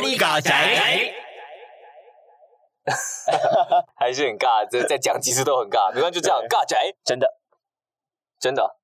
你嘎仔，还是很尬，这再讲几次都很尬，没关系，就这样尬宅，真的，真的。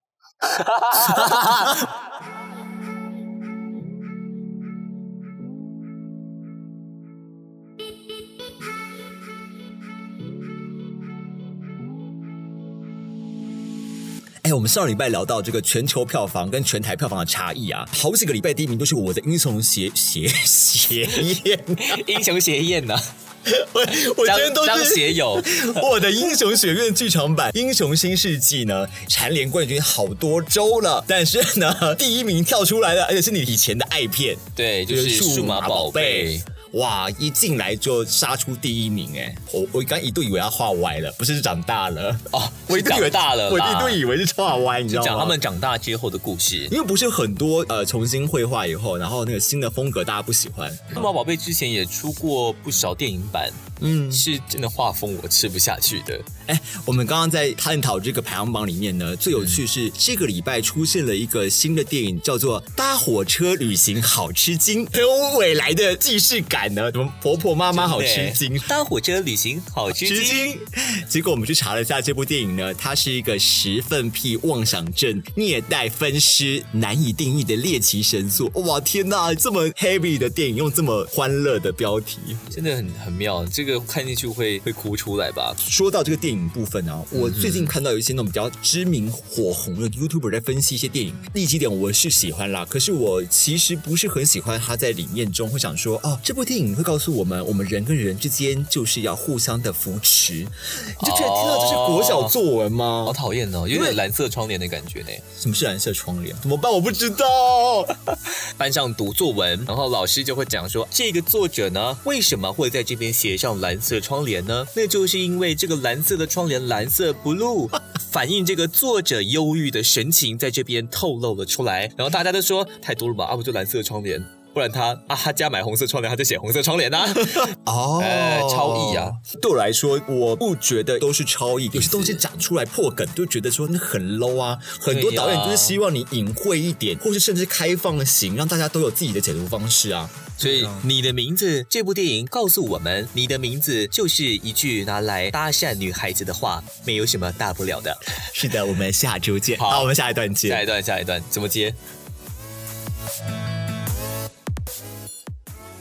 哎，我们上礼拜聊到这个全球票房跟全台票房的差异啊，好几个礼拜第一名都是我的英雄邪邪邪宴，英雄邪宴呢？我我今天都张是学友，我的英雄学院剧场版《英雄新世纪》呢，蝉联冠军好多周了，但是呢，第一名跳出来了，而且是你以前的爱片，对，就是数码宝贝。哇！一进来就杀出第一名哎！我我刚一度以为他画歪了，不是长大了哦，我一度以为长大了我一度以为是画歪，你知道吗？讲他们长大之后的故事。因为不是很多呃重新绘画以后，然后那个新的风格大家不喜欢，数码宝贝之前也出过不少电影版，嗯，是真的画风我吃不下去的。哎，我们刚刚在探讨这个排行榜里面呢，最有趣是这个礼拜出现了一个新的电影，叫做《搭火车旅行好吃惊》，很 有未来的既视感呢。什么婆婆妈妈好吃惊，搭火车旅行好吃吃惊。惊。结果我们去查了一下这部电影呢，它是一个十分癖妄想症、虐待分尸、难以定义的猎奇神作。哇，天哪！这么 heavy 的电影用这么欢乐的标题，真的很很妙，这个看进去会会哭出来吧？说到这个电影部分啊，我最近看到有一些那种比较知名火红的 YouTuber 在分析一些电影，利基点我是喜欢啦，可是我其实不是很喜欢他在里面中会想说，哦，这部电影会告诉我们，我们人跟人之间就是要互相的扶持，你就觉得听到这是国小作文吗？好讨厌哦，有点蓝色窗帘的感觉呢。什么是蓝色窗帘？怎么办？我不知道。班上读作文，然后老师就会讲说，这个作者呢，为什么会在这边写上蓝色窗帘呢？那就是因为这个蓝色的窗帘，蓝色 blue，反映这个作者忧郁的神情，在这边透露了出来。然后大家都说太多了吧，啊不就蓝色窗帘。不然他啊，他家买红色窗帘，他就写红色窗帘呐、哦哎超意啊！对我来说，我不觉得都是超意，有些东西长出来破梗，就觉得说那很 low 啊。很多导演就是希望你隐晦一点，或是甚至开放型，让大家都有自己的解读方式啊。所以你的名字这部电影告诉我们，你的名字就是一句拿来搭讪女孩子的话，没有什么大不了的。是的，我们下周见。好我们下一段接。下一段，下一段怎么接？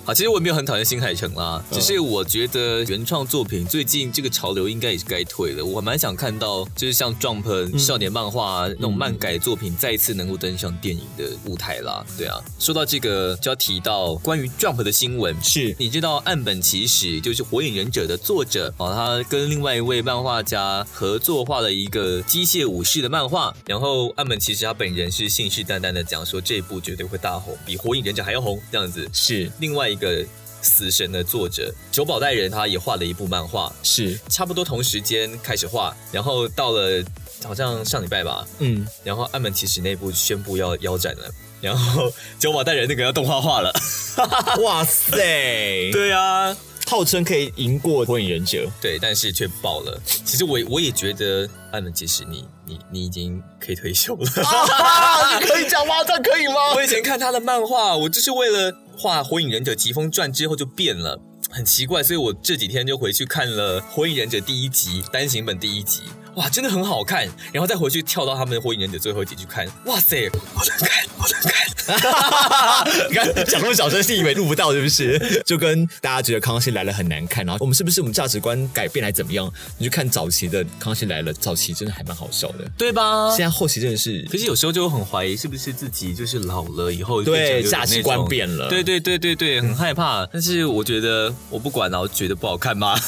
好，其实我也没有很讨厌新海诚啦，只是我觉得原创作品最近这个潮流应该也是该退了。我蛮想看到，就是像 Jump 少年漫画那种漫改作品再一次能够登上电影的舞台啦。对啊，说到这个就要提到关于 Jump 的新闻，是你知道岸本齐史就是《火影忍者》的作者啊，他跟另外一位漫画家合作画了一个机械武士的漫画，然后岸本齐史他本人是信誓旦旦的讲说这一部绝对会大红，比《火影忍者》还要红这样子。是另外一个死神的作者久保带人，他也画了一部漫画，是，差不多同时间开始画，然后到了好像上礼拜吧，嗯，然后岸本齐史那部宣布要腰斩了。然后 九保带人那个要动画化了，哇塞，对啊，号称可以赢过火影忍者。对，但是却爆了。其实我我也觉得岸本齐史你你你已经可以退休了。啊，你可以讲吗？这样可以吗？我以前看他的漫画，我就是为了画《火影忍者疾风传》之后就变了，很奇怪，所以我这几天就回去看了《火影忍者》第一集单行本第一集，哇，真的很好看，然后再回去跳到他们《火影忍者》最后一集去看，哇塞，我能看，我能看。你 看讲那么小声，是以为录不到，是不是？就跟大家觉得《康熙来了》很难看，然后我们是不是我们价值观改变还怎么样？你去看早期的《康熙来了》，早期真的还蛮好笑的，对吧现？在后期真的是可是有时候就会很怀疑，是不是自己就是老了以后对价值观变了对对对对对，很害怕。但是我觉得我不管了，我觉得不好看吗？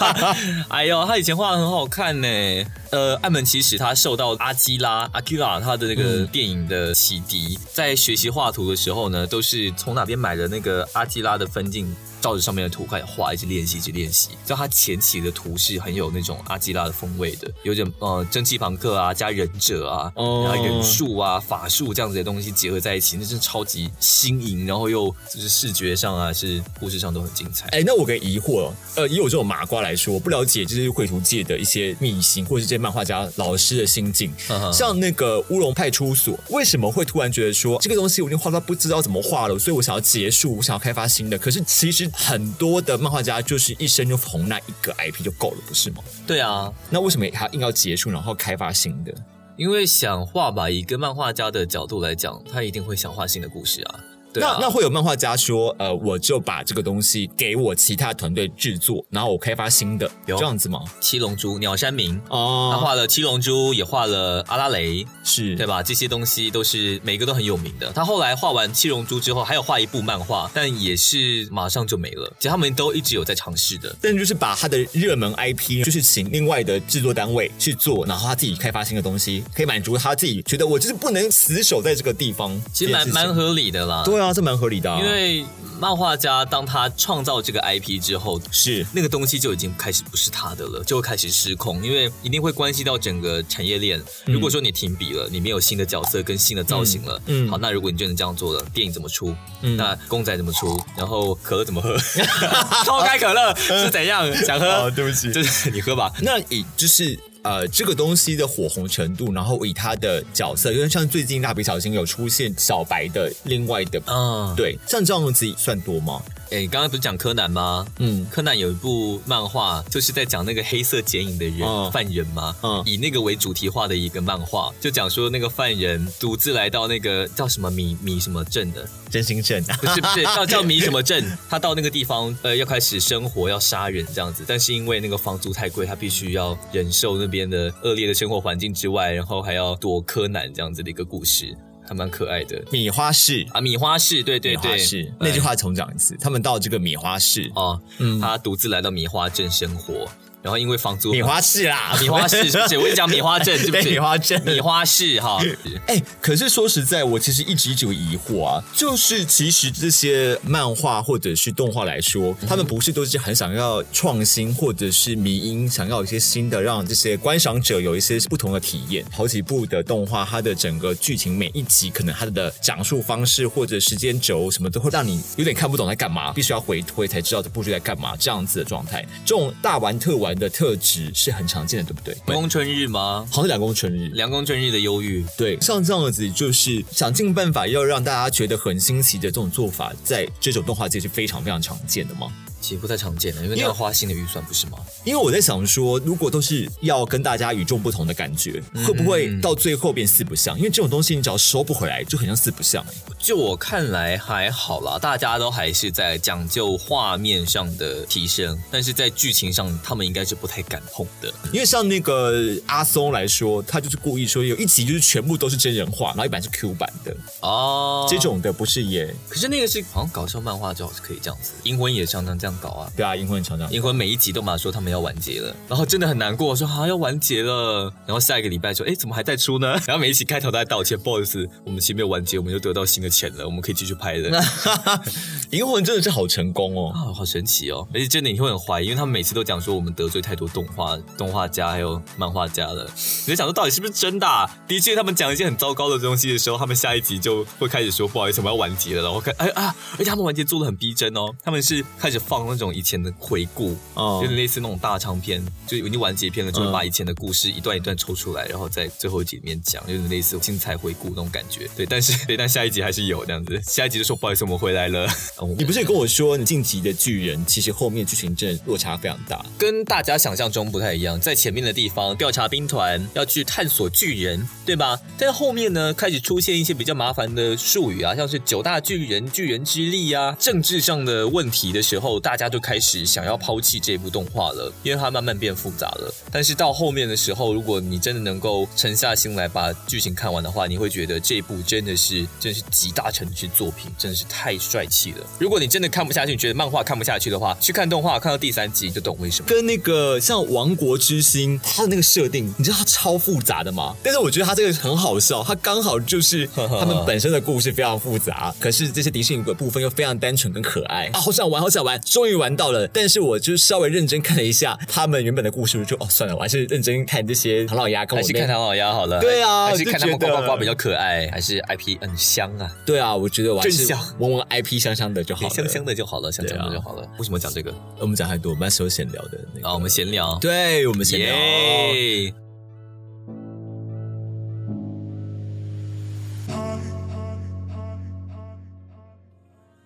哎呦，他以前画的很好看呢。呃，艾门其实他受到阿基拉阿基拉他的那个电影的启迪，在学习画图的时候呢，都是从哪边买的那个阿基拉的分镜。照着上面的图开始画，一直练习，一直练习。知道他前期的图是很有那种阿基拉的风味的，有点呃蒸汽朋克啊，加忍者啊，哦然后忍术啊、法术这样子的东西结合在一起，那真的超级新颖，然后又就是视觉上啊，是故事上都很精彩。哎，那我有个疑惑哦，呃，以我这种麻瓜来说，我不了解就是绘图界的一些秘辛或者是这些漫画家老师的心境。像那个乌龙派出所，为什么会突然觉得说这个东西我已经画到不知道怎么画了，所以我想要结束，我想要开发新的。可是其实很多的漫画家就是一生就红那一个 IP 就够了，不是吗？对啊，那为什么还硬要结束，然后开发新的？因为想画吧，以一个漫画家的角度来讲，他一定会想画新的故事啊。对啊那那会有漫画家说，呃，我就把这个东西给我其他团队制作，然后我开发新的，有这样子吗？七龙珠、鸟山明哦，他哦，画了七龙珠，也画了阿拉蕾，是对吧？这些东西都是每个都很有名的。他后来画完七龙珠之后，还有画一部漫画，但也是马上就没了。其实他们都一直有在尝试的。但就是把他的热门 IP，就是请另外的制作单位去做，然后他自己开发新的东西，可以满足他自己觉得我就是不能死守在这个地方。其实蛮蛮合理的啦。对啊，这蛮合理的、啊，因为漫画家当他创造这个 IP 之后，是那个东西就已经开始不是他的了，就会开始失控，因为一定会关系到整个产业链。如果说你停笔了，你没有新的角色跟新的造型了，嗯嗯好，那如果你真的这样做了，电影怎么出？嗯那公仔怎么出？然后可乐怎么喝？偷开可乐是怎样？想喝？哦对不起就是你喝吧。那以就是呃这个东西的火红程度，然后以他的角色，因为像最近蜡笔小新有出现小白的另外的。嗯，对，像这样子算多吗？哎，你刚刚不是讲柯南吗？嗯，柯南有一部漫画，就是在讲那个黑色剪影的人、嗯。犯人嘛，嗯。以那个为主题画的一个漫画，就讲说那个犯人独自来到那个叫什么米米什么镇的，真心镇 啊，不是不是叫 叫米什么镇，他到那个地方呃要开始生活，要杀人这样子，但是因为那个房租太贵，他必须要忍受那边的恶劣的生活环境之外，然后还要躲柯南这样子的一个故事，还蛮可爱的。米花市。啊。米花市，对对米花对，那句话重讲一次，他们到这个米花市，哦，嗯。他独自来到米花镇生活，然后因为房租米花市啦啊，米花市是不是？我讲米花镇 是不对是？米花镇米花市哈。哎、可是说实在，我其实一直一直有疑惑啊，就是其实这些漫画或者是动画来说，他们不是都是很想要创新或者是迷因，想要有一些新的，让这些观赏者有一些不同的体验。好几部的动画，它的整个剧情每一集可能它的讲述方式或者时间轴什么都会让你有点看不懂在干嘛，必须要回推才知道这部剧在干嘛这样子的状态。这种大玩特玩的特质是很常见的，对不对？公春日吗？好像两公春日，两公春日的忧郁，对，像这样子就是想尽办法要让大家觉得很新奇的这种做法，在这种动画界是非常非常常见的吗？其实不太常见的，因为因为那要花新的预算，不是吗？因为我在想说，如果都是要跟大家与众不同的感觉，会不会到最后变四不像？因为这种东西你只要收不回来，就很像四不像、欸。就我看来还好啦，大家都还是在讲究画面上的提升，但是在剧情上，他们应该是不太敢碰的。因为像那个阿松来说，他就是故意说有一集就是全部都是真人化，然后一版是 Q 版的，哦，这种的不是也可是那个是好像搞笑漫画就好可以这样子，英魂也常常这样搞啊。对啊？银魂常常银魂每一集都马上说他们要完结了，然后真的很难过，说啊、要完结了，然后下一个礼拜说，哎，怎么还在出呢？然后每一集开头都在道歉，不好意思，我们其实没有完结，我们又得到新的钱了，我们可以继续拍的。银魂真的是好成功哦。啊，好神奇哦！而且真的你会很怀疑，因为他们每次都讲说我们得罪太多动画动画家还有漫画家了。你在想说到底是不是真的、啊？的确，他们讲一些很糟糕的东西的时候，他们下一集就会开始说不好意思，我们要完结了。然后看，哎啊，而且他们完结做的很逼真哦，他们是开始放那种以前的回顾，哦有点类似那种大长篇，就已经完结篇了，就会嗯把以前的故事一段一段抽出来，然后在最后一集里面讲，有点类似精彩回顾那种感觉。对，但是 对，但下一集还是有这样子，下一集就说不好意思，我们回来了。哦你不是也跟我说，你晋级的巨人其实后面剧情真的落差非常大。跟大家想象中不太一样，在前面的地方调查兵团要去探索巨人，对吧？但后面呢，开始出现一些比较麻烦的术语啊，像是九大巨人、巨人之力啊，政治上的问题的时候，大家就开始想要抛弃这部动画了，因为它慢慢变复杂了。但是到后面的时候，如果你真的能够沉下心来把剧情看完的话，你会觉得这部真的是真的是集大成之作品，真的是太帅气了。如果你真的看不下去，你觉得漫画看不下去的话，去看动画，看到第三集就懂为什么。跟那个像《王国之心》，它的那个设定，你知道它超复杂的吗？但是我觉得它这个很好笑，它刚好就是 他们本身的故事非常复杂，可是这些迪士尼的部分又非常单纯跟可爱啊，好想玩，好想玩，终于玩到了。但是我就稍微认真看了一下他们原本的故事，我就哦算了，我还是认真看这些唐老鸭跟我是看唐老鸭好了。对啊还是看他们呱呱呱比较可爱，还是 IP 很香啊？对啊，我觉得我还是闻闻 IP 香香的就好了，香香的就好了，香香的就好了。为什么讲这个？我们讲太多，我们那时候闲聊的那个，啊，我们闲聊。对我们闲聊。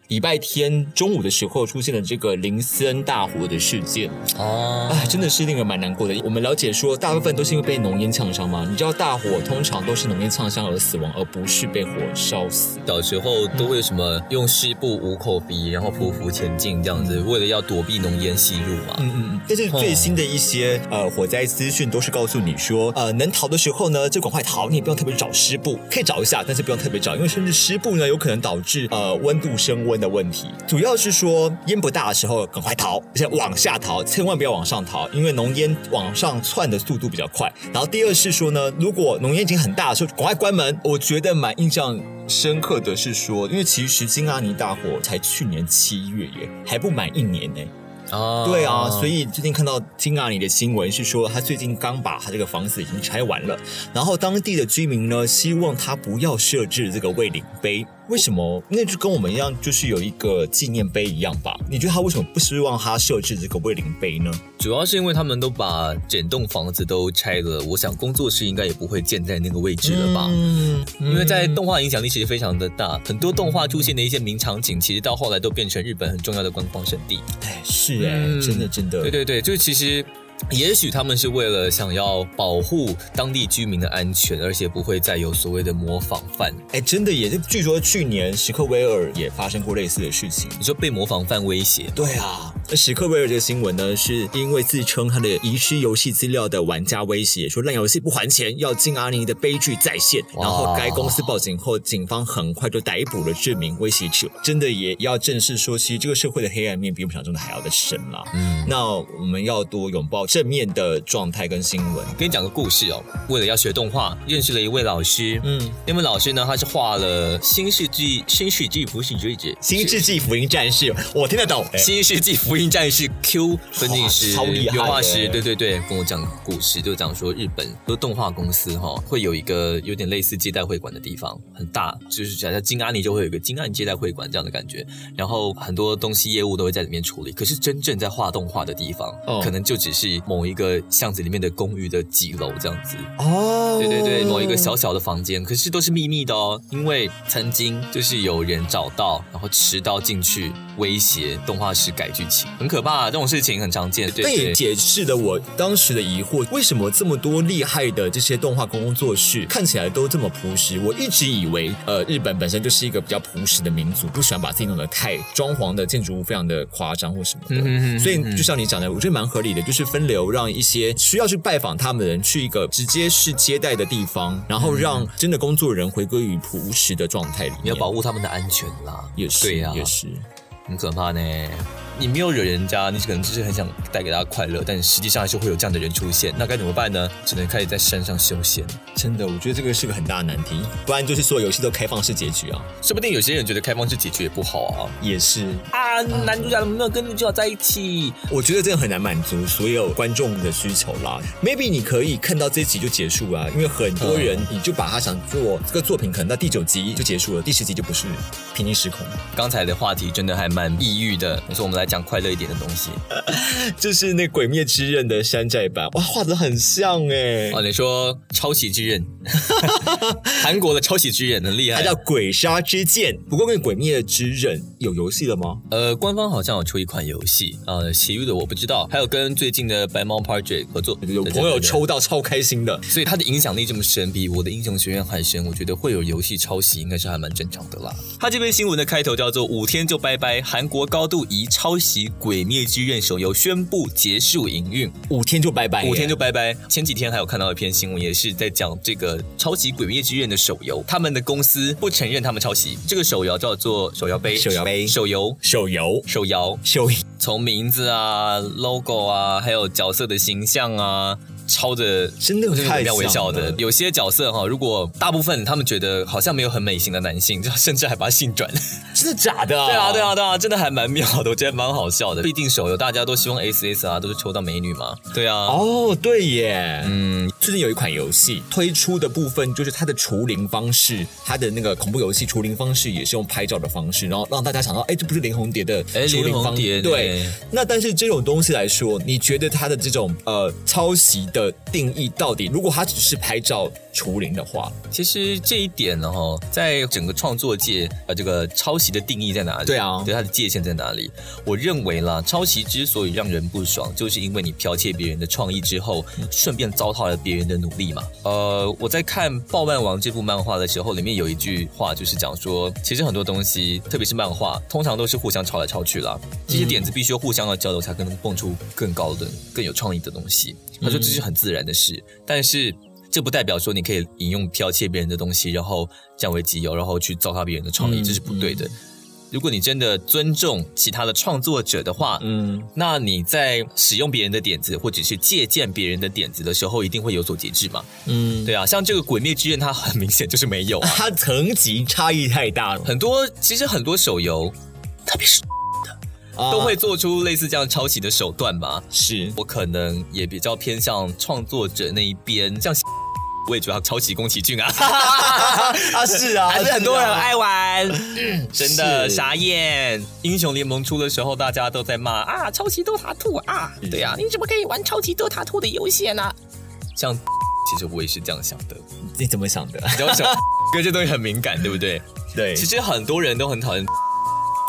礼拜天中午的时候出现了这个林斯恩大火的事件，啊，哎，真的是令人蛮难过的。我们了解说，大部分都是因为被浓烟呛伤嘛。你知道大火通常都是浓烟呛伤而死亡，而不是被火烧死。小时候都会什么用湿布捂口鼻，然后匍匐前进这样子，为了要躲避浓烟吸入嘛。嗯嗯嗯。但是最新的一些呃火灾资讯都是告诉你说，呃，能逃的时候呢，就赶快逃，你也不用特别找湿布，可以找一下，但是不用特别找，因为甚至湿布呢有可能导致呃温度升温的问题。主要是说烟不大的时候赶快逃，而且往下逃，千万不要往上逃，因为浓烟往上窜的速度比较快。然后第二是说呢，如果浓烟已经很大的时候，赶快关门。我觉得蛮印象深刻的是说，因为其实金阿尼大火才去年七月耶，还不满一年呢。哦，对啊，所以最近看到金阿尼的新闻是说，他最近刚把他这个房子已经拆完了，然后当地的居民呢，希望他不要设置这个慰灵碑。为什么？那就跟我们一样，就是有一个纪念碑一样吧？你觉得他为什么不希望他设置这个慰灵碑呢？主要是因为他们都把整栋房子都拆了，我想工作室应该也不会建在那个位置了吧？嗯，因为在动画影响力其实非常的大，很多动画出现的一些名场景，其实到后来都变成日本很重要的观光胜地。哎，是哎，真的真的，对对对，就是其实。也许他们是为了想要保护当地居民的安全，而且不会再有所谓的模仿犯。哎，真的也是，据说去年史克威尔也发生过类似的事情。你说被模仿犯威胁？对啊，那史克威尔这个新闻呢，是因为自称他的遗失游戏资料的玩家威胁，说烂游戏不还钱，要进阿尼的悲剧再现。然后该公司报警后，警方很快就逮捕了这名威胁者。真的也要正视说，其实这个社会的黑暗面比我们想象中的还要的深啦。嗯，那我们要多拥抱。正面的状态跟新闻，跟你讲个故事哦。为了要学动画，认识了一位老师。嗯，那位老师呢，他是画了《新世纪新世纪福音战士》。新世纪福音战士，我听得懂。新世纪福音战士 Q 分镜师，超厉害，油画师。对对对，跟我讲故事，就讲说日本的动画公司哈，会有一个有点类似接待会馆的地方，很大，就是假设金安尼就会有一个金阿尼接待会馆这样的感觉。然后很多东西业务都会在里面处理。可是真正在画动画的地方，可能就只是某一。个巷子里面的公寓的几楼这样子哦，对对对，某一个小小的房间，可是都是秘密的哦，因为曾经就是有人找到，然后持刀进去威胁动画师改剧情，很可怕，这种事情很常见。对，也解释了我当时的疑惑，为什么这么多厉害的这些动画工作室看起来都这么朴实？我一直以为，呃，日本本身就是一个比较朴实的民族，不喜欢把自己弄得太装潢的建筑物非常的夸张或什么的，所以就像你讲的，我觉得蛮合理的，就是分流让。一些需要去拜访他们的人，去一个直接是接待的地方，然后让真的工作人回归于朴实的状态里面，要保护他们的安全啦。也是，对呀，也是，很可怕呢。你没有惹人家，你可能只是很想带给大家快乐，但实际上还是会有这样的人出现，那该怎么办呢？只能开始在山上修仙。真的，我觉得这个是个很大的难题，不然就是所有游戏都开放式结局啊。说不定有些人觉得开放式结局也不好啊。也是啊，男主角怎么没有跟女主角在一起，我觉得这样很难满足所有观众的需求啦。Maybe 你可以看到这一集就结束啊，因为很多人你就把他想做这个作品，可能到第九集就结束了，第十集就不是平行时空。刚才的话题真的还蛮抑郁的，所以我们来讲快乐一点的东西。就是那《鬼灭之刃》的山寨版，哇，画的很像哎！哦，你说《抄袭之刃》，韩国的《抄袭之刃》很厉害，它叫《鬼杀之剑》。不过，跟《鬼灭之刃》有游戏了吗？呃，官方好像有出一款游戏，呃，其余的我不知道。还有跟最近的白猫 Project 合作，有朋友抽到超开心的，所以它的影响力这么深，比我的英雄学院还深。我觉得会有游戏抄袭，应该是还蛮正常的啦。他这篇新闻的开头叫做“五天就拜拜”，韩国高度疑抄袭《鬼灭》。之刃手游宣布结束营运，五天就拜拜，五天就拜拜。前几天还有看到一篇新闻，也是在讲这个抄袭《鬼灭之刃》的手游，他们的公司不承认他们抄袭。这个手游叫做手摇杯，手摇杯，手游，手游，手游，手，从名字啊、logo 啊，还有角色的形象啊。抄的真的太妙微笑的，有些角色哈，如果大部分他们觉得好像没有很美型的男性，就甚至还把性转，真的假的？对啊，对啊，对啊，真的还蛮妙的，我觉得蛮好笑的。毕竟手游大家都希望 S S 啊，都是抽到美女嘛。对啊，哦，对耶，嗯，最近有一款游戏推出的部分，就是它的除灵方式，它的那个恐怖游戏除灵方式也是用拍照的方式，然后让大家想到，哎，这不是林红蝶的除灵方式？对。那但是这种东西来说，你觉得它的这种呃抄袭的？的定义到底，如果他只是拍照，除零的话，其实这一点呢，哈，在整个创作界，呃，这个抄袭的定义在哪里？对啊对它的界限在哪里？我认为啦，抄袭之所以让人不爽，就是因为你剽窃别人的创意之后，顺便糟蹋了别人的努力嘛。呃，我在看《爆漫王》这部漫画的时候，里面有一句话就是讲说，其实很多东西，特别是漫画，通常都是互相抄来抄去啦。这些点子必须要互相的交流，才可能蹦出更高的、更有创意的东西。他说这是很自然的事，但是。这不代表说你可以引用剽窃别人的东西，然后占为己有，然后去糟蹋别人的创意，这是不对的。如果你真的尊重其他的创作者的话，嗯，那你在使用别人的点子或者是借鉴别人的点子的时候，一定会有所节制嘛。嗯，对啊，像这个《鬼灭之刃》，它很明显就是没有啊，它层级差异太大了。很多其实很多手游，特别是的，都会做出类似这样抄袭的手段吧。是我可能也比较偏向创作者那一边，像。我也觉得抄袭宫崎骏啊，啊是啊，还是很多人爱玩，真的傻眼。英雄联盟出的时候，大家都在骂啊，抄袭 DOTA 2啊，对啊，你怎么可以玩抄袭 DOTA 2的游戏呢？像 其实我也是这样想的，你怎么想的？你要想，因为这东西很敏感，对不对？对，其实很多人都很讨厌。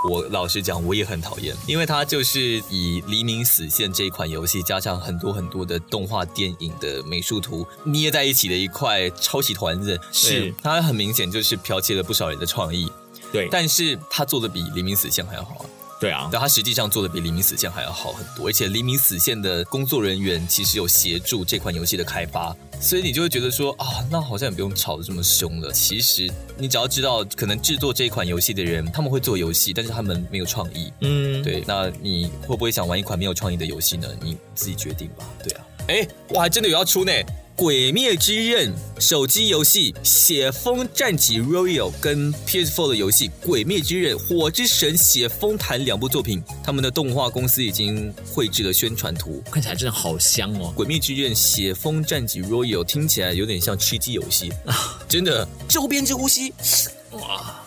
我老实讲，我也很讨厌，因为它就是以《黎明死线》这一款游戏，加上很多很多的动画电影的美术图捏在一起的一块抄袭团子，是它很明显就是剽窃了不少人的创意。对，但是他做的比《黎明死线》还要好啊。对啊，但他实际上做的比《黎明死线》还要好很多，而且《黎明死线》的工作人员其实有协助这款游戏的开发，所以你就会觉得说啊，那好像也不用吵得这么凶了。其实你只要知道，可能制作这款游戏的人他们会做游戏，但是他们没有创意。嗯，对，那你会不会想玩一款没有创意的游戏呢？你自己决定吧。对啊，哎，我还真的有要出呢。《鬼灭之刃》手机游戏《血风战戟 Royal》跟 PS4 的游戏《鬼灭之刃：火之神血风坛》两部作品，他们的动画公司已经绘制了宣传图，看起来真的好香哦！《鬼灭之刃：血风战戟 Royal》听起来有点像吃鸡游戏啊，真的。周边之呼吸，哇，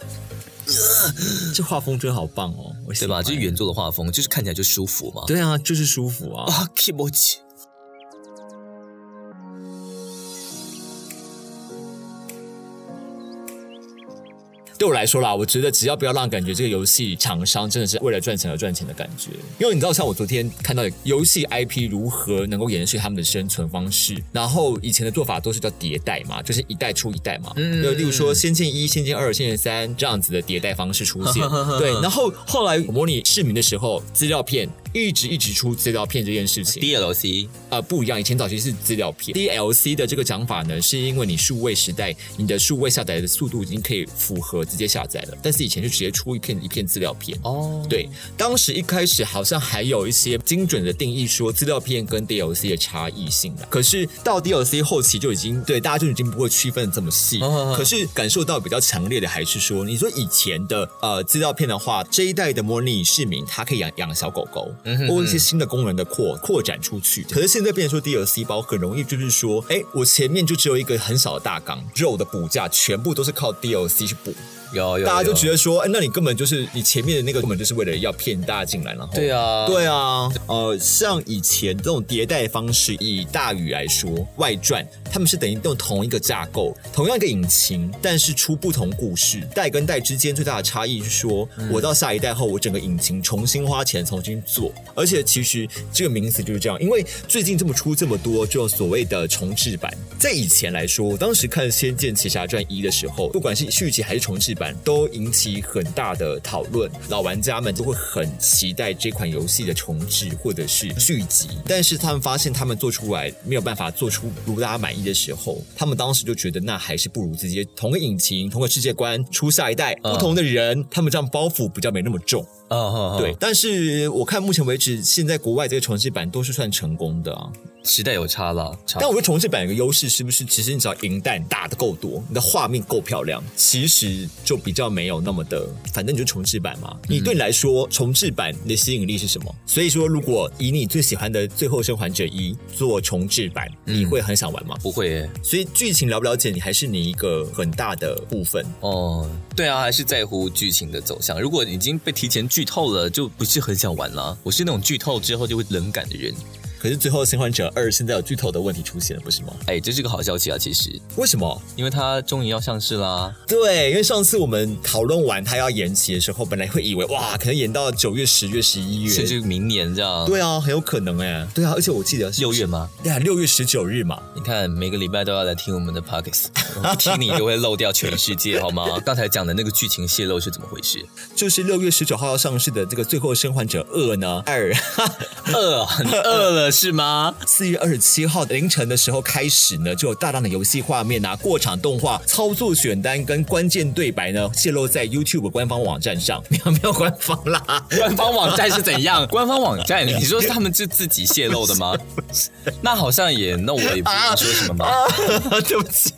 这画风真好棒哦，对吧？这是原作的画风，就是看起来就舒服嘛。对啊，就是舒服啊。啊，Kimochi。对我来说啦，我觉得只要不要让感觉这个游戏厂商真的是为了赚钱而赚钱的感觉，因为你知道，像我昨天看到游戏 IP 如何能够延续他们的生存方式，然后以前的做法都是叫迭代嘛，就是一代出一代嘛，嗯，例如说《仙剑一》《仙剑二》《仙剑三》这样子的迭代方式出现，对，然后后来模拟市民的时候，资料片。一直一直出资料片这件事情，DLC 啊不一样，以前早期是资料片，DLC 的这个讲法呢，是因为你数位时代，你的数位下载的速度已经可以符合直接下载了，但是以前就直接出一片一片资料片。哦，对，当时一开始好像还有一些精准的定义说资料片跟 DLC 的差异性的，可是到 DLC 后期就已经对大家就已经不会区分这么细，可是感受到比较强烈的还是说，你说以前的呃资料片的话，这一代的模拟市民他可以养养小狗狗。或一些新的功能的扩扩展出去，可是现在变成说 DLC 包很容易就是说，哎，我前面就只有一个很小的大纲，肉的补价全部都是靠 DLC 去补。有有，大家就觉得说，哎，那你根本就是你前面的那个根本就是为了要骗大家进来，然后对啊，对啊，呃，像以前这种迭代方式，以大宇来说，外传他们是等于用同一个架构，同样一个引擎，但是出不同故事，代跟代之间最大的差异是说，我到下一代后，我整个引擎重新花钱重新做，而且其实这个名词就是这样，因为最近这么出这么多，就所谓的重置版，在以前来说，我当时看《仙剑奇侠传一》的时候，不管是续集还是重置版。都引起很大的讨论，老玩家们都会很期待这款游戏的重置或者是续集。但是他们发现他们做出来没有办法做出如大家满意的时候，他们当时就觉得那还是不如直接同个引擎、同个世界观出下一代，不同的人，他们这样包袱比较没那么重。啊，对。但是我看目前为止，现在国外这个重置版都是算成功的啊。时代有差了，但我觉得重置版有个优势，是不是？其实你只要银弹打的够多，你的画面够漂亮，其实就比较没有那么的。反正你就重置版嘛。你对你来说，重置版的吸引力是什么？所以说，如果以你最喜欢的《最后生还者一》做重置版，你会很想玩吗？不会。所以剧情了不了解你，还是你一个很大的部分哦。对啊，还是在乎剧情的走向。如果已经被提前剧剧透了，就不是很想玩了。我是那种剧透之后就会冷感的人。可是最后《生还者二》现在有剧透的问题出现了，不是吗？哎，这是个好消息啊！其实，为什么？因为它终于要上市啦。对，因为上次我们讨论完它要延期的时候，本来会以为哇，可能延到九月、十月、十一月，甚至明年这样。对啊，很有可能哎。对啊，而且我记得六月吗？对啊，六月十九日嘛。你看，每个礼拜都要来听我们的 podcast，听你就会漏掉全世界，好吗？刚才讲的那个剧情泄露是怎么回事？就是六月十九号要上市的这个《最后生还者二》呢，二二你饿了是吗？四月二十七号凌晨的时候开始呢，就有大量的游戏画面啊、过场动画、操作选单跟关键对白呢，泄露在 YouTube 官方网站上。没 有没有官方啦，官方网站是怎样？官方网站，你说他们是自己泄露的吗？那好像也，那我也不能说什么吧。对不起，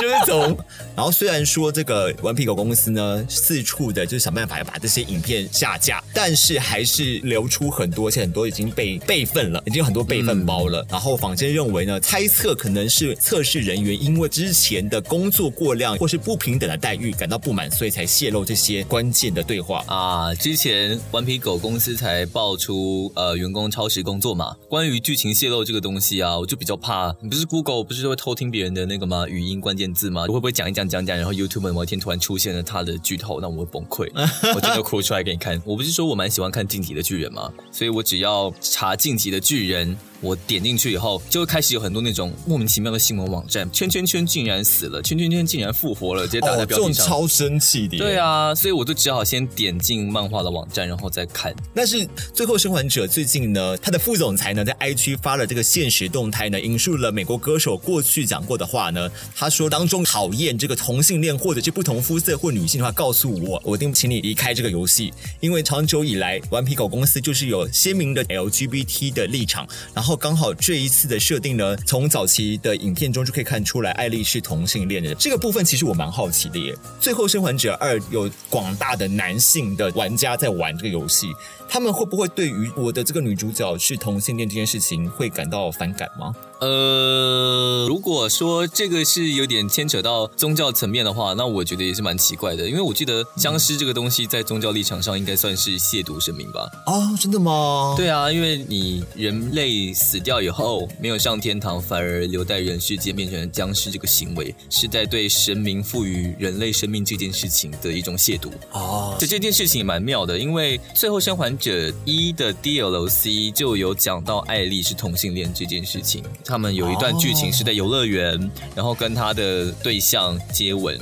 就是从。然后虽然说这个顽皮狗公司呢，四处的就是想办法要把这些影片下架，但是还是流出很多，且很多已经被备份了，已经有很多备份包了。然后坊间认为呢，猜测可能是测试人员因为之前的工作过量或是不平等的待遇感到不满，所以才泄露这些关键的对话啊。之前顽皮狗公司才爆出呃员工超时工作嘛，关于剧情泄露这个东西啊，我就比较怕。你不是 Google 不是会偷听别人的那个吗？语音关键字吗？会不会讲一讲？讲讲，然后 YouTube 某一天突然出现了他的剧透，那我会崩溃，我真的哭出来给你看。我不是说我蛮喜欢看《晋级的巨人》吗？所以我只要查《晋级的巨人》。我点进去以后，就会开始有很多那种莫名其妙的新闻网站，圈圈圈竟然死了，圈圈圈竟然复活了，直接打在标题上，超生气的。对啊，所以我就只好先点进漫画的网站，然后再看。但是最后生还者最近呢，他的副总裁呢在 IG 发了这个现实动态呢，引述了美国歌手过去讲过的话呢，他说当中讨厌这个同性恋或者是不同肤色或女性的话，告诉我，我一定请你离开这个游戏，因为长久以来顽皮狗公司就是有鲜明的 LGBT 的立场，然后。然后刚好这一次的设定呢，从早期的影片中就可以看出来，艾丽是同性恋的。这个部分其实我蛮好奇的耶。最后生还者二有广大的男性的玩家在玩这个游戏，他们会不会对于我的这个女主角是同性恋这件事情会感到反感吗？呃，如果说这个是有点牵扯到宗教层面的话，那我觉得也是蛮奇怪的。因为我记得僵尸这个东西在宗教立场上应该算是亵渎神明吧？啊，真的吗？对啊，因为你人类死掉以后没有上天堂，反而留在人世间变成僵尸，这个行为是在对神明赋予人类生命这件事情的一种亵渎。哦，这这件事情也蛮妙的，因为最后生还者一的 DLC 就有讲到艾丽是同性恋这件事情。他们有一段剧情是在游乐园，然后跟他的对象接吻。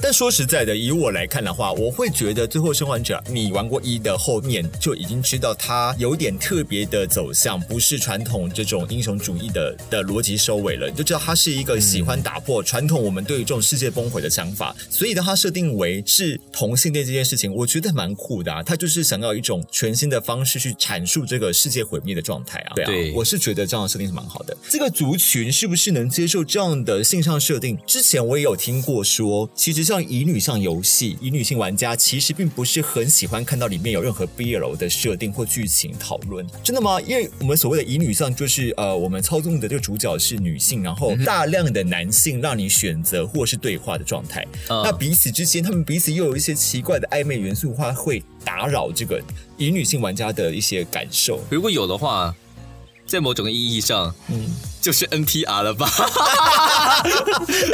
但说实在的，以我来看的话，我会觉得《最后生还者》，你玩过一的后面就已经知道它有点特别的走向，不是传统这种英雄主义的的逻辑收尾了，你就知道它是一个喜欢打破传统我们对于这种世界崩毁的想法。所以当它设定为是同性恋这件事情，我觉得蛮酷的啊！它就是想要一种全新的方式去阐述这个世界毁灭的状态啊！对啊，我是觉得这样的设定是蛮好的。这个族群是不是能接受这样的性上设定？之前我也有听过说，其实。像乙女向游戏，乙女性玩家其实并不是很喜欢看到里面有任何 BL 的设定或剧情讨论。真的吗？因为我们所谓的乙女向，就是呃，我们操纵的这个主角是女性，然后大量的男性让你选择或是对话的状态。那彼此之间，他们彼此又有一些奇怪的暧昧元素，话会打扰这个乙女性玩家的一些感受。如果有的话，在某种意义上，嗯。就是 NTR 了吧？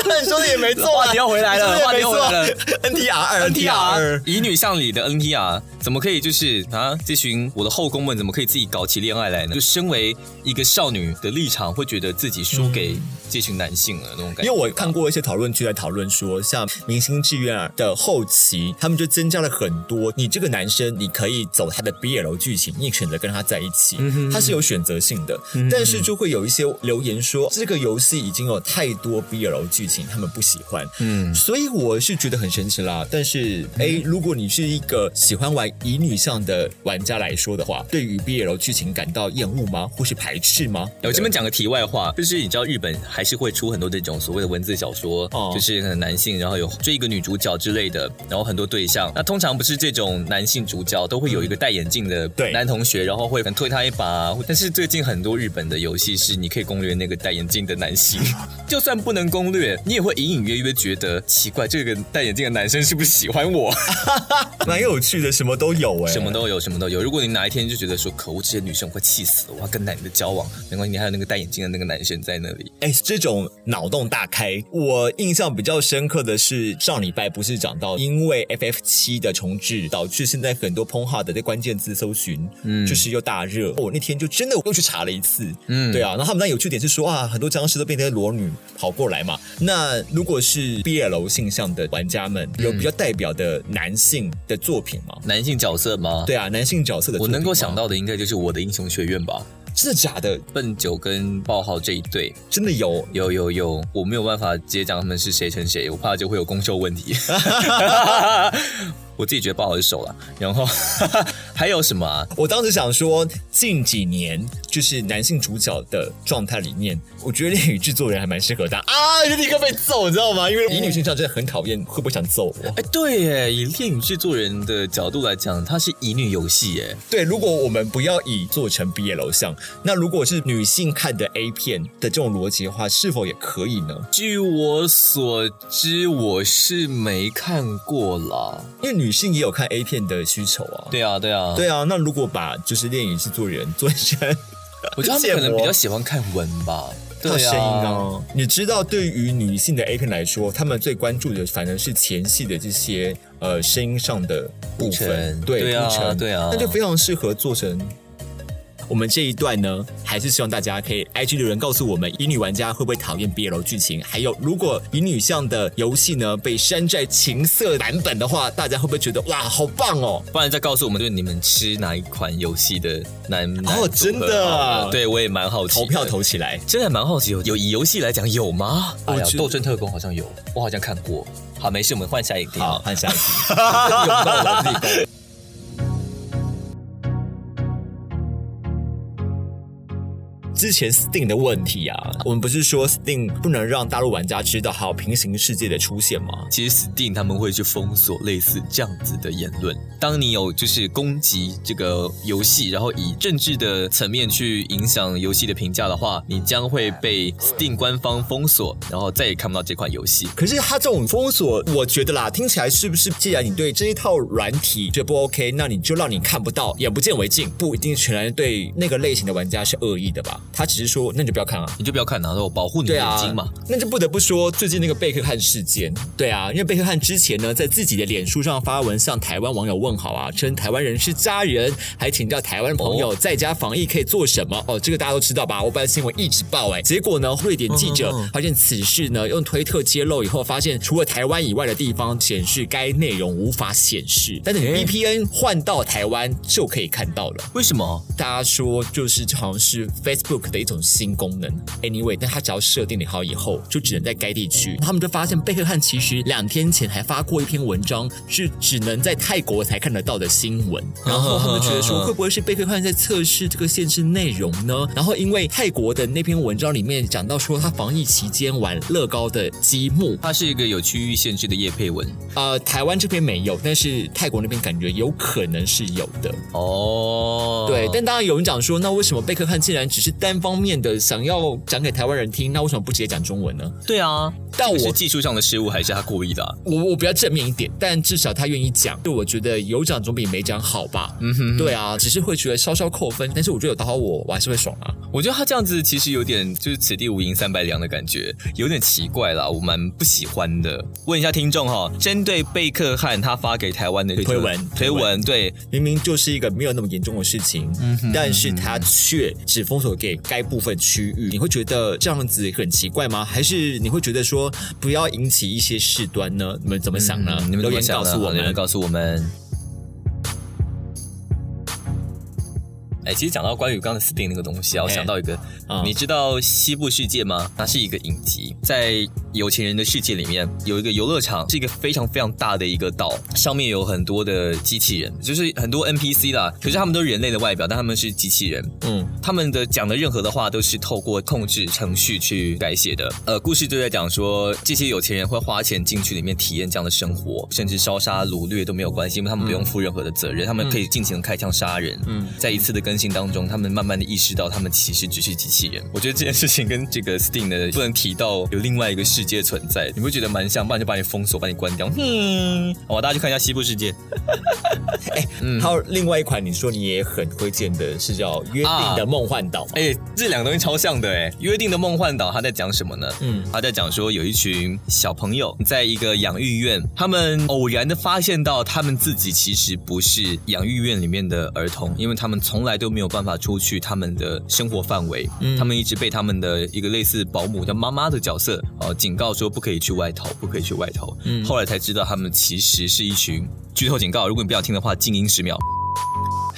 那 你说的也没错，话题要回来了，话题要回来了。NTR 二，NTR 以女向里的 NTR 怎么可以就是啊？这群我的后宫们怎么可以自己搞起恋爱来呢？就身为一个少女的立场，会觉得自己输给这群男性了那种感觉。因为我看过一些讨论区在讨论说，像《明星志愿》的后期，他们就增加了很多。你这个男生，你可以走他的 BL 剧情，你选择跟他在一起，他是有选择性的，但是就会有一些留。言说这个游戏已经有太多 BL 剧情，他们不喜欢。嗯，所以我是觉得很神奇啦。但是，哎，如果你是一个喜欢玩乙女向的玩家来说的话，对于 BL 剧情感到厌恶吗？或是排斥吗？我这边讲个题外话，就是你知道日本还是会出很多这种所谓的文字小说，哦就是可能男性然后有追一个女主角之类的，然后很多对象。那通常不是这种男性主角都会有一个戴眼镜的男同学，然后会推他一把。但是最近很多日本的游戏是你可以攻略。略那个戴眼镜的男性。就算不能攻略，你也会隐隐约约觉得奇怪，这个戴眼镜的男生是不是喜欢我？蛮有趣的，什么都有哎，什么都有，什么都有。如果你哪一天就觉得说可恶，这些女生会气死了，我要跟男的交往，没关系，你还有那个戴眼镜的那个男生在那里。哎，这种脑洞大开，我印象比较深刻的是上礼拜不是讲到，因为 FF 七的重置导致现在很多 p o n h 的这关键字搜寻，嗯，就是又大热。我那天就真的又去查了一次，嗯，对啊。然后他们那有趣点是说啊，很多僵尸都变成裸女跑过来嘛。那如果是 BL 性向的玩家们，有比较代表的男性的作品吗？男性角色吗？对啊，男性角色的。我能够想到的应该就是我的英雄学院吧。真的假的？笨九跟爆号这一对真的有有有有，我没有办法直接讲他们是谁成谁，我怕就会有攻受问题。我自己觉得不好手了，然后 还有什么啊？我当时想说，近几年就是男性主角的状态里面，我觉得恋与制作人还蛮适合的啊！就立刻被揍，你知道吗？因为以女性上真的很讨厌，会不会想揍我？哎，对耶，以恋与制作人的角度来讲，它是乙女游戏耶。对，如果我们不要以做成毕业楼像，那如果是女性看的 A 片的这种逻辑的话，是否也可以呢？据我所知，我是没看过啦，因为女。女性也有看 A 片的需求啊，对啊，对啊，对啊。那如果把就是电影制作人做成，我觉得他们可能比较喜欢看文吧，对声音啊。你知道，对于女性的 A 片来说，他们最关注的反而是前戏的这些呃声音上的部分，对啊，对啊，那就非常适合做成。我们这一段呢，还是希望大家可以 IG 留言告诉我们，乙女玩家会不会讨厌 BL 剧情？还有，如果乙女向的游戏呢被山寨情色版本的话，大家会不会觉得哇，好棒哦？不然再告诉我们，就是你们吃哪一款游戏的男哦，真的，对我也蛮好奇，投票投起来，真的蛮好奇，有有以游戏来讲有吗？哎呀，斗争特工好像有，我好像看过。好，没事，我们换下一个，好，换下一个。之前 Steam 的问题啊，我们不是说 Steam 不能让大陆玩家知道还有平行世界的出现吗？其实 Steam 他们会去封锁类似这样子的言论。当你有就是攻击这个游戏，然后以政治的层面去影响游戏的评价的话，你将会被 Steam 官方封锁，然后再也看不到这款游戏。可是他这种封锁，我觉得啦，听起来是不是？既然你对这一套软体觉得不 OK，那你就让你看不到，眼不见为净，不一定全然对那个类型的玩家是恶意的吧？他只是说，那你就不要看啊，你就不要看啊，说保护你的眼睛嘛。那就不得不说，最近那个贝克汉事件，对啊，因为贝克汉之前呢，在自己的脸书上发文向台湾网友问好啊，称台湾人是家人，还请教台湾朋友在家防疫可以做什么。哦，这个大家都知道吧？我本来新闻一直报哎，结果呢，瑞典记者发现此事呢，用推特揭露以后，发现除了台湾以外的地方显示该内容无法显示，但是 VPN 换到台湾就可以看到了。为什么？大家说就是好像是 Facebook。的一种新功能，Anyway，但他只要设定好以后，就只能在该地区。他们就发现贝克汉其实两天前还发过一篇文章，是只能在泰国才看得到的新闻。然后他们觉得说，会不会是贝克汉在测试这个限制内容呢？然后因为泰国的那篇文章里面讲到说，他防疫期间玩乐高的积木，它是一个有区域限制的叶配文。呃，台湾这边没有，但是泰国那边感觉有可能是有的。哦，对，但当然有人讲说，那为什么贝克汉竟然只是单单方面的想要讲给台湾人听，那为什么不直接讲中文呢？对啊，但我是技术上的失误，还是他故意的？我我比较正面一点，但至少他愿意讲，就我觉得有讲总比没讲好吧。嗯哼，对啊，只是会觉得稍稍扣分，但是我觉得有讨好我，我还是会爽啊。我觉得他这样子其实有点就是此地无银三百两的感觉，有点奇怪啦，我蛮不喜欢的。问一下听众哈，针对贝克汉他发给台湾的推文，推文对，明明就是一个没有那么严重的事情，但是他却只封锁给。该部分区域，你会觉得这样子很奇怪吗？还是你会觉得说不要引起一些事端呢？你们怎么想呢？你们留言告诉我们，告诉我们。哎，其实讲到关于刚才 Steam 那个东西啊，我想到一个，你知道西部世界吗？它是一个影集，在有钱人的世界里面有一个游乐场，是一个非常非常大的一个岛，上面有很多的机器人，就是很多 NPC 啦。可是他们都是人类的外表，但他们是机器人。嗯，他们的讲的任何的话都是透过控制程序去改写的。呃，故事就在讲说，这些有钱人会花钱进去里面体验这样的生活，甚至烧杀掳掠都没有关系，因为他们不用负任何的责任，他们可以尽情的开枪杀人。嗯，再一次的跟更新当中，他们慢慢的意识到，他们其实只是机器人。我觉得这件事情跟这个 Steam 的不能提到有另外一个世界存在，你会觉得蛮像，不然就把你封锁，把你关掉。嗯，好，大家去看一下《西部世界》。哎，还有另外一款，你说你也很推荐的是叫《约定的梦幻岛》。哎，这两个东西超像的哎，《约定的梦幻岛》他在讲什么呢？嗯，他在讲说有一群小朋友在一个养育院，他们偶然的发现到他们自己其实不是养育院里面的儿童，因为他们从来都没有办法出去他们的生活范围，嗯他们一直被他们的一个类似保姆叫妈妈的角色呃警告说不可以去外头，不可以去外头。嗯，后来才知道他们其实是一群。剧透警告，如果你不想听的话，静音十秒。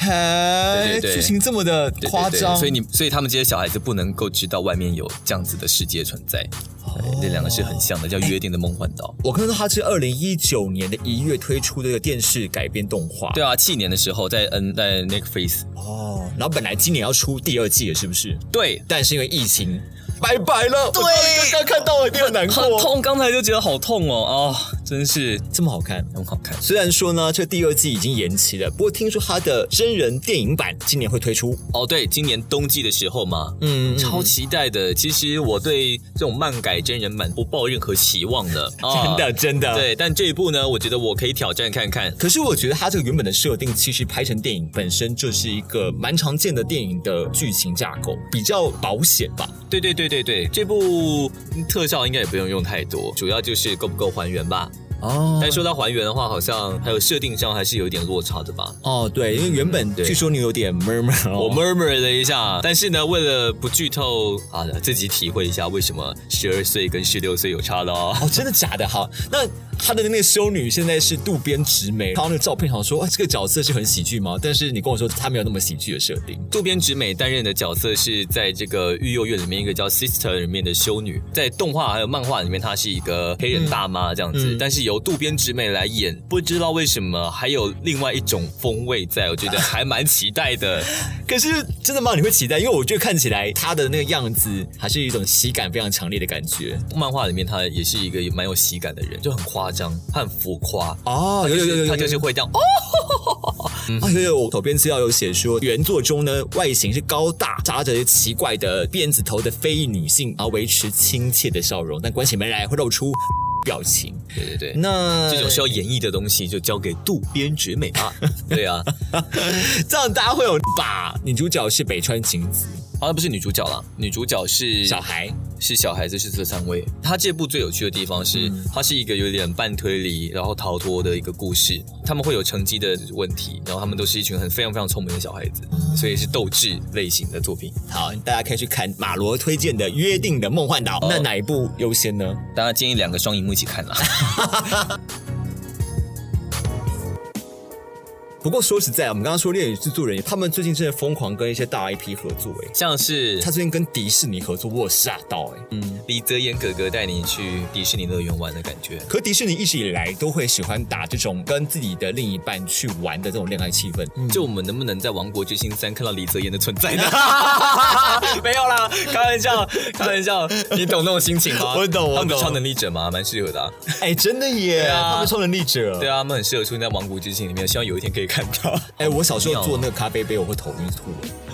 嘿，剧情这么的夸张，所以你，所以他们这些小孩子不能够知道外面有这样子的世界存在。那两个是很像的，叫《约定的梦幻岛》。我看到它是二零一九年的一月推出的一个电视改编动画。对啊，去年的时候在 N 在 Netflix。哦，然后本来今年要出第二季了，是不是？对，但是因为疫情。拜拜了，对，刚刚看到了，有点难过，很痛，刚才就觉得好痛哦，啊，真是这么好看，很好看。虽然说呢，这第二季已经延期了，不过听说它的真人电影版今年会推出。哦，对，今年冬季的时候嘛，嗯，超期待的。其实我对这种漫改真人版不抱任何期望的，真的真的。对，但这一部呢，我觉得我可以挑战看看。可是我觉得它这个原本的设定，其实拍成电影本身就是一个蛮常见的电影的剧情架构，比较保险吧。对对对对对，这部特效应该也不用用太多，主要就是够不够还原吧。哦，但说到还原的话，好像还有设定上还是有一点落差的吧？哦，对，因为原本据说你有点 murmur，我 murmur 了一下，但是呢，为了不剧透啊，自己体会一下为什么十二岁跟十六岁有差的哦。哦，真的假的？好，那。他的那个修女现在是渡边直美，看到那个照片，想说，啊，这个角色是很喜剧吗？但是你跟我说，他没有那么喜剧的设定。渡边直美担任的角色是在这个育幼院里面一个叫 Sister 里面的修女，在动画还有漫画里面，她是一个黑人大妈这样子。但是由渡边直美来演，不知道为什么还有另外一种风味，在我觉得还蛮期待的。可是真的吗？你会期待？因为我觉得看起来她的那个样子，还是一种喜感非常强烈的感觉。漫画里面她也是一个蛮有喜感的人，就很夸。夸张很浮夸哦，有有有有，他就是会这样哦。啊有有，左边资料有写说，原作中呢，外形是高大、扎着奇怪的辫子头的非裔女性，然后维持亲切的笑容，但关起门来会露出表情。对对对，那这种需要演绎的东西，就交给渡边直美吧。对啊，这样大家会有吧？女主角是北川景子。好像不是女主角了，女主角是小孩，是小孩子，是这三位。他这部最有趣的地方是，它是一个有点半推理，然后逃脱的一个故事。他们会有成绩的问题，然后他们都是一群很非常非常聪明的小孩子，所以是斗志类型的作品。好，大家可以去看马罗推荐的《约定的梦幻岛》，那哪一部优先呢？当然建议两个双荧幕一起看了。不过说实在，我们刚刚说恋与制作人，他们最近真的疯狂跟一些大 IP 合作，哎，像是他最近跟迪士尼合作，我吓到，哎，嗯，李泽言哥哥带你去迪士尼乐园玩的感觉。可迪士尼一直以来都会喜欢打这种跟自己的另一半去玩的这种恋爱气氛。就我们能不能在《王国之心三》看到李泽言的存在 呢？没有啦，开玩笑，开玩笑，你懂那种心情吗？我懂，他们超能力者嘛，蛮适合的。哎，真的耶，他们超能力者，对啊，他们很适合出现在《王国之心》里面，希望有一天可以看。看到，哎，我小时候做那个咖啡杯，我会头晕吐。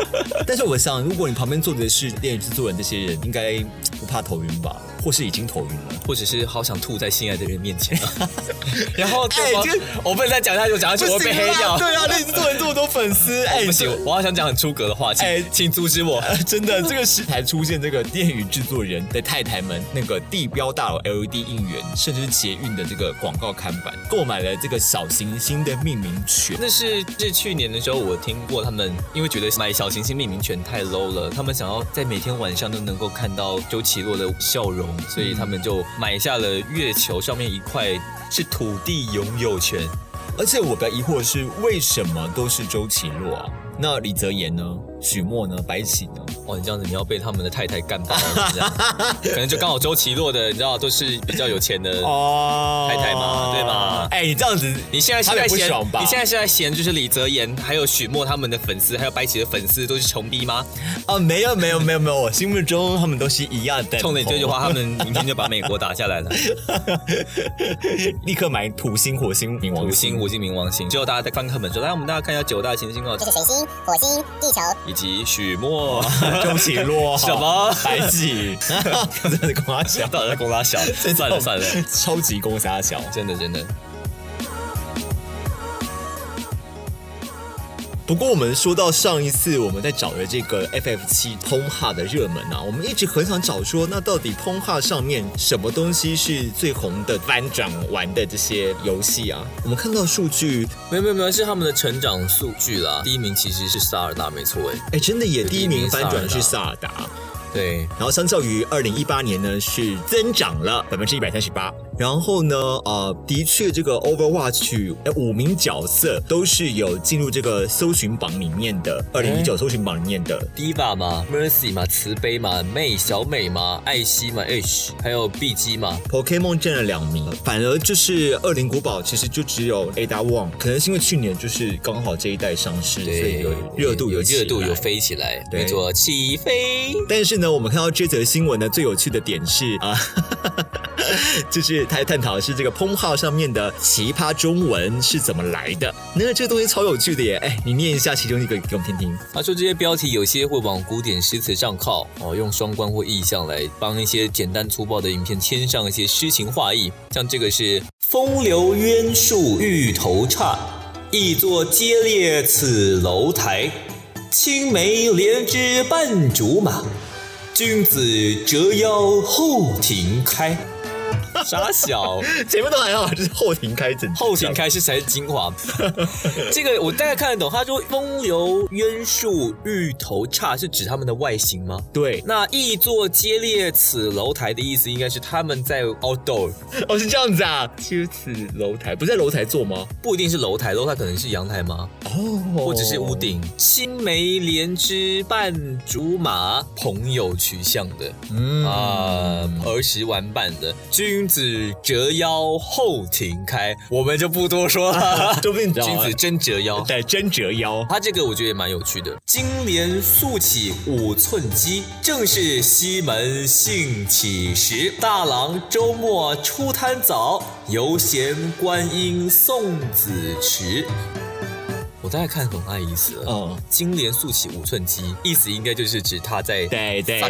但是我想，如果你旁边坐的是电影制作人，这些人应该不怕头晕吧？或是已经头晕了，或者是好想吐在心爱的人面前。然后，哎，这个我不能再讲下去，讲下去我会被黑掉。对啊，电影制作人这么多粉丝，哎，不行，我好想讲很出格的话，哎，请阻止我。真的，这个时才出现这个电影制作人的太太们，那个地标大楼 LED 应援，甚至是捷运的这个广告看板，购买了这个小行星的命名权。那是是去年的时候，我听过他们，因为觉得买小行星命名权太 low 了，他们想要在每天晚上都能够看到周奇洛的笑容。所以他们就买下了月球上面一块是土地拥有权，而且我比较疑惑的是，为什么都是周奇洛啊？那李泽言呢？许墨呢？白起呢？哦，你这样子，你要被他们的太太干爆，可能就刚好周奇洛的，你知道，都是比较有钱的太太嘛，对吧？哎，哎，你这样子，你现在是在嫌爽吧？你现在是在嫌就是李泽言还有许墨他们的粉丝，还有白起的粉丝都是穷逼吗？啊，没有没有没有没有，我心目中他们都是一样的。冲着你这句话，他们明天就把美国打下来了，立刻买土星、火星、冥王星、火星、冥王星。最后大家再翻课本说，来我们大家看一下九大行星哦，这是水星、火星、地球。以及许墨、周启洛。什么？白起，真的公拉小，到底在公拉小？算了算了，超级公阿小，真的真的。不过我们说到上一次我们在找的这个 FF 七 h a 的热门啊，我们一直很想找说，那到底 h a 上面什么东西是最红的翻转玩的这些游戏啊？我们看到数据，没有没有没有，是他们的成长数据啦。第一名其实是萨尔达，没错哎，哎真的也第一名翻转是萨尔达。对，然后相较于二零一八年呢，是增长了百分之一百三十八。然后呢，呃，的确，这个 Overwatch 五名角色都是有进入这个搜寻榜里面的，二零一九搜寻榜里面的 Diva 嘛，Mercy 嘛，慈悲嘛，May 小美嘛，艾希嘛，H 还有 B G 嘛，Pokemon 占了两名，反而就是恶灵古堡其实就只有 Ada Wong，可能是因为去年就是刚好这一代上市，所以有热度有热度有飞起来，没错，起飞。但是呢，我们看到这则新闻呢，最有趣的点是啊。就是他探讨是这个封号上面的奇葩中文是怎么来的。那这个东西超有趣的耶！哎，你念一下其中一个给我们听听。他说这些标题有些会往古典诗词上靠，哦，用双关或意象来帮一些简单粗暴的影片添上一些诗情画意。像这个是“风流渊树玉头岔，一座接列此楼台。青梅连枝半竹马，君子折腰后庭开。”傻小，前面都还好，就是后庭开整，后庭开是才是精华。这个我大概看得懂。他说“风流渊树玉头差”是指他们的外形吗？对。那“一座接列此楼台”的意思应该是他们在 outdoor。哦，是这样子啊。修此楼台不在楼台坐吗？不一定是楼台，楼台可能是阳台吗？哦，或者是屋顶。青梅连枝伴竹马，朋友取向的，嗯啊，儿时玩伴的君。子折腰后庭开，我们就不多说了。君子 真折腰，对，真折腰。他这个我觉得也蛮有趣的。金莲素起五寸肌，正是西门兴起时。大郎周末出摊早，犹嫌观音送子迟。我大概看懂他的意思了。嗯，金莲素起五寸肌，意思应该就是指他在对对。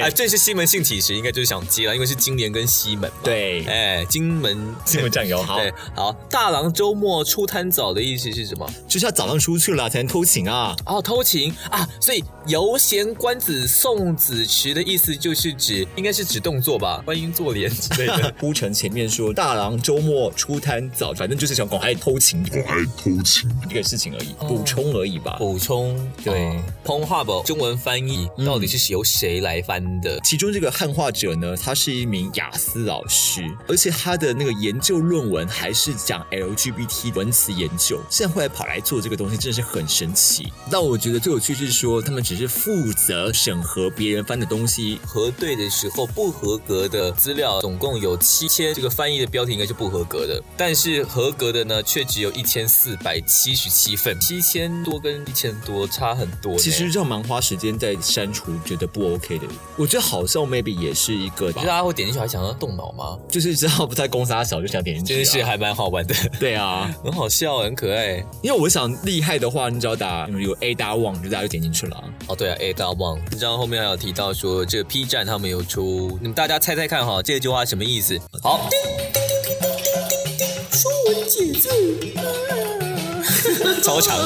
啊，正是西门兴起时，应该就是想接了，因为是金莲跟西门嘛。对，哎，金门金门酱油好。对，好。大郎周末出摊早的意思是什么？就是要早上出去了才能偷情啊。哦，偷情啊，所以游闲观子送子迟的意思就是指，应该是指动作吧，观音坐莲之类的。铺陈前面说大郎周末出摊早。反正就是想广爱偷情，广爱偷情这个事情而已，补充而已吧。补充对。Pong Hub 中文翻译到底是由谁来翻的？其中这个汉化者呢，他是一名雅思老师，而且他的那个研究论文还是讲 LGBT 文词研究。现在后来跑来做这个东西，真的是很神奇。但我觉得最有趣是说，他们只是负责审核别人翻的东西，核对的时候不合格的资料，总共有七千。这个翻译的标题应该是不合格的，但是。合格的呢，却只有一千四百七十七份，七千多跟一千多差很多。其实这样蛮花时间在删除，觉得不 OK 的。我觉得好像 maybe 也是一个，就大家会点进去还想要动脑吗？就是知道不在公司小就想点进去，真是还蛮好玩的。对啊，很好笑，很可爱。因为我想厉害的话，你只要打有 A 大旺，就大家就点进去了。哦，对啊，A 大旺。你知道后面还有提到说这个 P 站他们有出，你们大家猜猜看哈，这句话什么意思？好。说文解字，超长。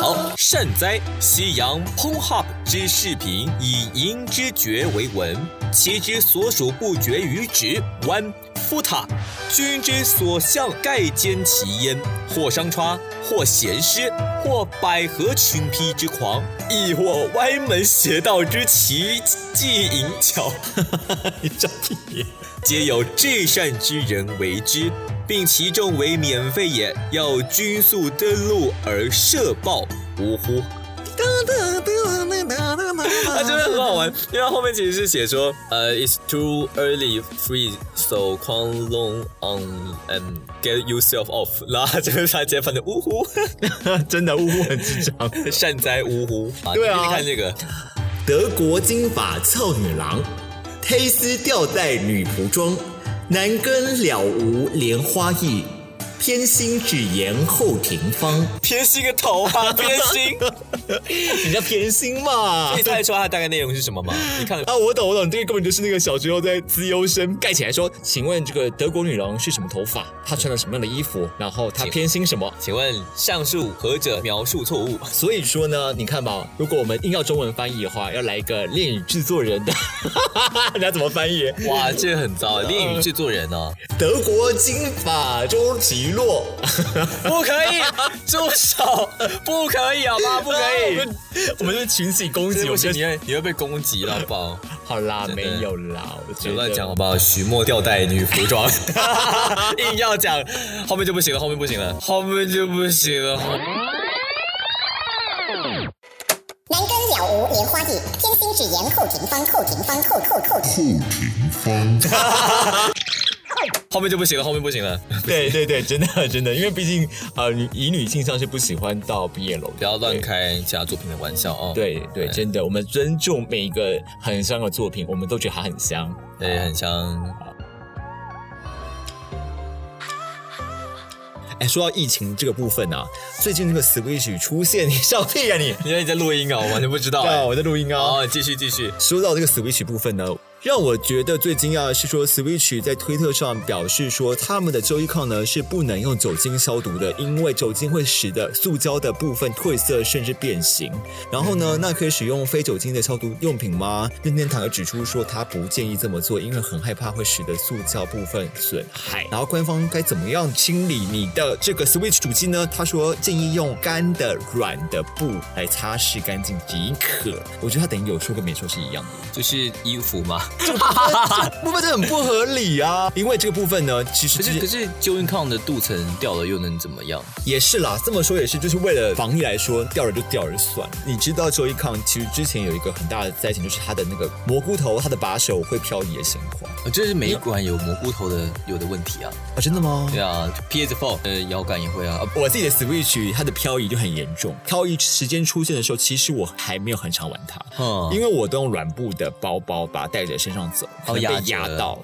好，善哉，西洋 PongHub 之视频，以银之绝为文，其之所属不绝于指弯夫塔。君之所向，盖兼其焉。或商川，或贤师，或百合群批之狂，亦或歪门邪道之奇技淫巧。你 这题，皆有至善之人为之。并其众为免费也，要均速登录而射爆，呜呼！哒哒哒它真的很好玩，因为它后面其实是写说，呃，it's too early free so come along on and get yourself off，然这个他直接翻成呜呼，真的呜呼很智障。善哉呜呼，对啊。你看这个，德国金发俏女郎，黑丝吊带女仆装，男根了无莲花意，偏心只言后庭芳。偏心个头啊，偏心。人家偏心嘛可以猜得出它大概内容是什么吗？你看，啊，我懂我懂，这个根本就是那个小时候在资优生盖起来说，请问这个德国女郎是什么头发？她穿了什么样的衣服？然后她偏心什么？请问上述何者描述错误？所以说呢，你看吧，如果我们硬要中文翻译的话，要来一个恋与制作人的，人家怎么翻译？哇，这个很糟，恋与制作人哦，德国金发周奇洛，不可以，住手，不可以，好吗？不可以。我们是群起攻击，我觉得，你会你会被攻击到爆。好啦，没有啦，我觉乱讲好不好？许墨吊带女服装，硬要讲，后面就不行了，后面不行了，后面就不行了。男根了无莲花地，偏心只言后庭芳，后庭芳，后后后庭。后面就不行了，后面不行了，对对对，真的真的，因为毕竟呃，以女性上是不喜欢到毕业楼，不要乱对。开其他作品的玩笑哦。对对，真的，我们尊重每一个很香的作品，我们都觉得它很香。对，很香。哎，说到疫情这个部分啊，最近那个 Switch 出现，你笑屁啊、你！你看你在录音啊，我完全不知道。对啊，哎我在录音啊。哦，继续继续。说到这个 Switch 部分呢，让我觉得最惊讶的是说，Switch 在推特上表示说，他们的 Joy-Con 呢是不能用酒精消毒的，因为酒精会使得塑胶的部分褪色甚至变形。然后呢，那可以使用非酒精的消毒用品吗？任天堂也指出说，他不建议这么做，因为很害怕会使得塑胶部分损害。然后官方该怎么样清理你的这个 Switch 主机呢？他说建议用干的、软的布来擦拭干净即可。我觉得他等于有说跟没说是一样的。就是衣服嘛。这部分真的很不合理啊！因为这个部分呢，其实可是可是 Joy Con 的镀层掉了又能怎么样？也是啦，这么说也是，就是为了防疫来说，掉了就掉了算了。你知道 Joy-Con 其实之前有一个很大的灾情，就是它的那个蘑菇头，它的把手会漂移的情况呃这是每一款有蘑菇头的有的问题啊。啊，真的吗？对啊，PS4 呃摇杆也会啊。啊我自己的 Switch 它的漂移就很严重，漂移时间出现的时候，其实我还没有很常玩它，嗯因为我都用软布的包包把它带在身上走，可能被压到。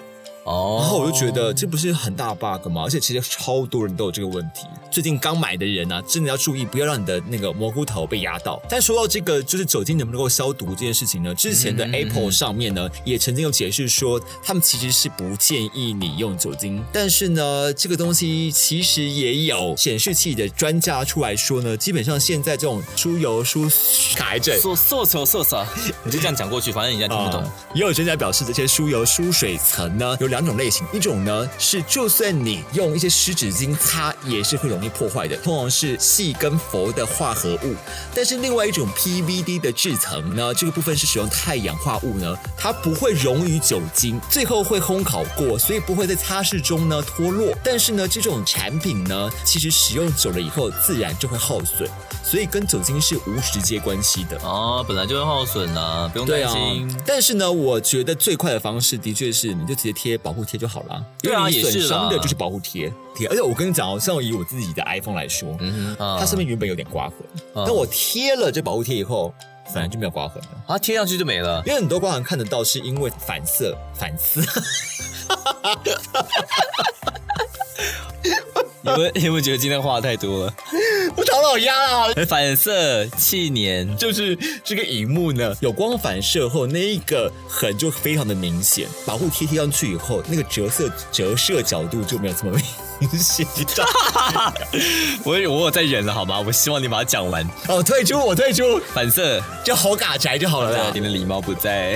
哦，然后我就觉得这不是很大 bug 吗？而且其实超多人都有这个问题。最近刚买的人啊，真的要注意，不要让你的那个蘑菇头被压到。但说到这个，就是酒精能不能够消毒这件事情呢？之前的 Apple 上面呢，也曾经有解释说，他们其实是不建议你用酒精。但是呢，这个东西其实也有显示器的专家出来说呢，基本上现在这种输油输卡癌症。做做球做啥？你 就这样讲过去，反正人家听不懂。啊也有专家表示，这些输油输水层呢有两种类型，一种呢是就算你用一些湿纸巾擦，也是会容易破坏的，通常是细跟氟的化合物。但是另外一种 PVD 的制层呢，这个部分是使用太氧化物呢，它不会溶于酒精，最后会烘烤过，所以不会在擦拭中呢脱落。但是呢，这种产品呢，其实使用久了以后，自然就会耗损，所以跟酒精是无直接关系的。哦，本来就会耗损啊，不用对啊担心。，但是呢，我觉得最快的方式的确是，你就直接贴保护贴就好了。对啊因为你也是的就是保护贴贴。而且我跟你讲哦，像以我自己的 iPhone 来说，嗯，啊它上面原本有点刮痕，啊但我贴了这保护贴以后，反而就没有刮痕了。啊贴上去就没了。因为很多刮痕看得到，是因为反射、反刺。你们 你们觉得今天话太多了？我唐老鸭啦，反射气年，就是这个荧幕呢，有光反射后，那一个痕就非常的明显。保护贴贴上去以后，那个折射折射角度就没有这么明显。我我有在忍了好吗？我希望你把它讲完。哦，退出，我退出，反射，就好嘎宅就好了啦对，。你的礼貌不在，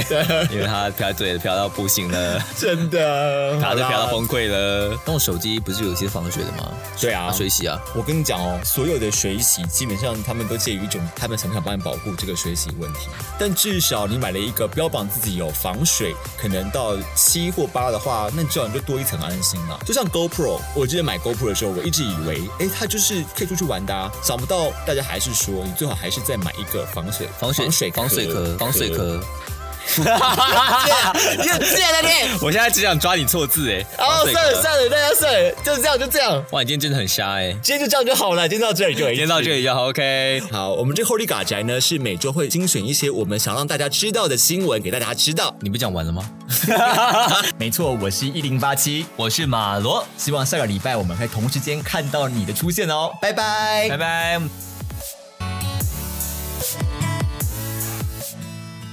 因为他飘嘴飘到不行了，真的，它就好啦飘到崩溃了。但我手机不是有一些防水的吗？对啊水洗啊，我跟你讲哦，所有的水水洗，基本上他们都介于一种他们想不想帮你保护这个水洗问题。但至少你买了一个标榜自己有防水，可能到七或八的话，那至少你就多一层安心了。就像 GoPro，我记得买 GoPro 的时候，我一直以为，哎，它就是可以出去玩的啊。想不到大家还是说，你最好还是再买一个防水、防水水、防水壳、防水壳。你很贱啊你！我现在只想抓你错字哎。哦，算了算了，大家算了，就这样就这样。哇，你今天真的很瞎哎。今天就这样就好了，今天到这里就。今天到这里就好，OK。好，我们这 Holy 嘎宅呢，是每周会精选一些我们想让大家知道的新闻给大家知道。你不讲完了吗？没错，我是一零八七，我是马罗，希望下个礼拜我们可以同时间看到你的出现哦。拜拜，拜拜。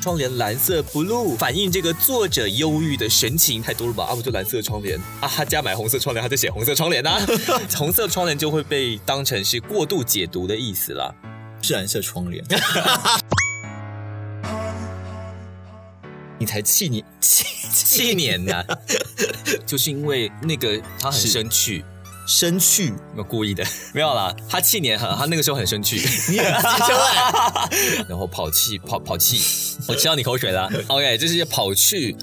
窗帘蓝色 blue，反映这个作者忧郁的神情太多了吧？啊，不就蓝色窗帘啊？他家买红色窗帘，他就写红色窗帘呐。红色窗帘就会被当成是过度解读的意思啦。是蓝色窗帘。你才气你气气年呐？就是因为那个他很生气。生趣，我故意的，没有啦。他气年很，他那个时候很生气，你很机车哎，然后跑气跑跑气，我吃到你口水了。OK，就是跑去